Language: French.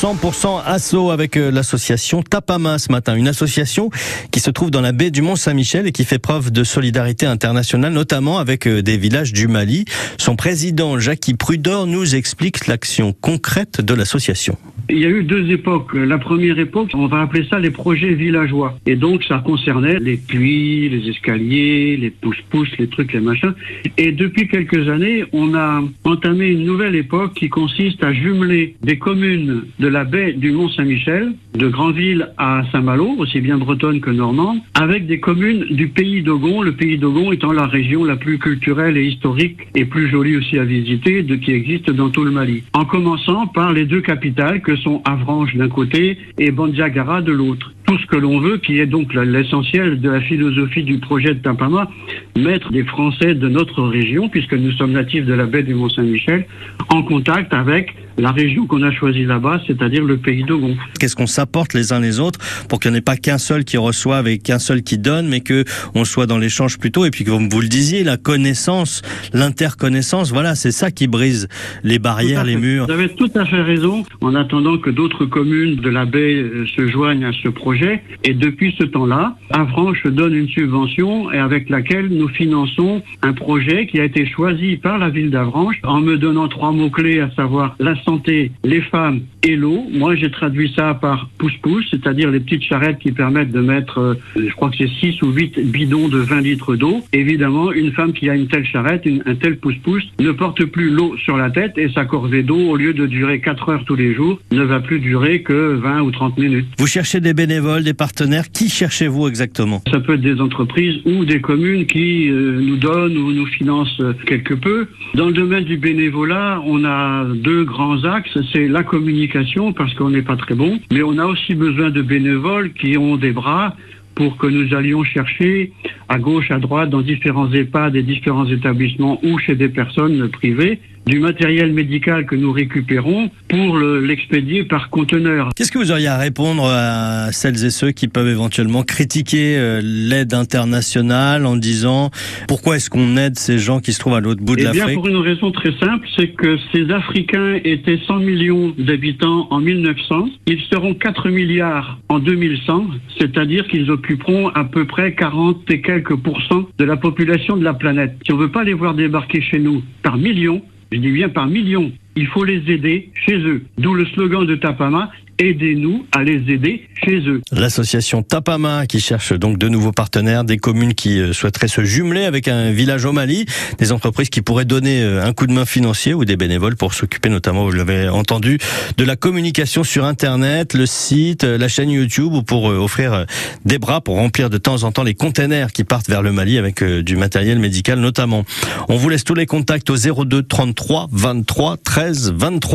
100% assaut avec euh, l'association Tapama ce matin, une association qui se trouve dans la baie du Mont-Saint-Michel et qui fait preuve de solidarité internationale, notamment avec euh, des villages du Mali. Son président Jackie Prudor nous explique l'action concrète de l'association. Il y a eu deux époques. La première époque, on va appeler ça les projets villageois. Et donc, ça concernait les puits, les escaliers, les pousse-pousse, les trucs, les machins. Et depuis quelques années, on a entamé une nouvelle époque qui consiste à jumeler des communes de la baie du Mont-Saint-Michel, de Grandville à Saint-Malo, aussi bien bretonne que normande, avec des communes du pays d'Ogon, le pays d'Ogon étant la région la plus culturelle et historique et plus jolie aussi à visiter de qui existe dans tout le Mali. En commençant par les deux capitales que sont Avranches d'un côté et Bandiagara de l'autre. Tout ce que l'on veut, qui est donc l'essentiel de la philosophie du projet de Tampama, mettre des Français de notre région, puisque nous sommes natifs de la baie du Mont-Saint-Michel, en contact avec la région qu'on a choisie là-bas, c'est-à-dire le pays d'Ogon. Qu'est-ce qu'on s'apporte les uns les autres pour qu'il n'y en ait pas qu'un seul qui reçoive et qu'un seul qui donne, mais que on soit dans l'échange plutôt et puis comme vous le disiez, la connaissance, l'interconnaissance, voilà, c'est ça qui brise les barrières, les murs. Vous avez tout à fait raison. En attendant que d'autres communes de la baie euh, se joignent à ce projet, et depuis ce temps-là, Avranches donne une subvention et avec laquelle nous finançons un projet qui a été choisi par la ville d'Avranches en me donnant trois mots clés, à savoir la santé, les femmes et l'eau. Moi, j'ai traduit ça par pousse-pousse, c'est-à-dire les petites charrettes qui permettent de mettre, euh, je crois que c'est 6 ou 8 bidons de 20 litres d'eau. Évidemment, une femme qui a une telle charrette, un tel pousse-pousse, ne porte plus l'eau sur la tête et sa corvée d'eau, au lieu de durer 4 heures tous les jours, ne va plus durer que 20 ou 30 minutes. Vous cherchez des bénévoles, des partenaires. Qui cherchez-vous exactement? Ça peut être des entreprises ou des communes qui euh, nous donnent ou nous financent quelque peu. Dans le domaine du bénévolat, on a deux grands C'est la communication parce qu'on n'est pas très bon, mais on a aussi besoin de bénévoles qui ont des bras pour que nous allions chercher à gauche, à droite, dans différents EHPAD et différents établissements ou chez des personnes privées, du matériel médical que nous récupérons pour l'expédier par conteneur. Qu'est-ce que vous auriez à répondre à celles et ceux qui peuvent éventuellement critiquer euh, l'aide internationale en disant pourquoi est-ce qu'on aide ces gens qui se trouvent à l'autre bout de l'Afrique Eh bien, pour une raison très simple, c'est que ces Africains étaient 100 millions d'habitants en 1900. Ils seront 4 milliards en 2100, c'est-à-dire qu'ils occuperont à peu près 40 et quelques pourcents de la population de la planète. Si on veut pas les voir débarquer chez nous par millions, je dis bien par millions, il faut les aider chez eux. D'où le slogan de Tapama, aidez-nous à les aider chez eux. L'association Tapama qui cherche donc de nouveaux partenaires, des communes qui euh, souhaiteraient se jumeler avec un village au Mali, des entreprises qui pourraient donner euh, un coup de main financier ou des bénévoles pour s'occuper notamment, vous l'avez entendu, de la communication sur Internet, le site, euh, la chaîne YouTube ou pour offrir des bras pour remplir de temps en temps les containers qui partent vers le Mali avec du matériel médical notamment. On vous laisse tous les contacts au 02 33 23 13 23.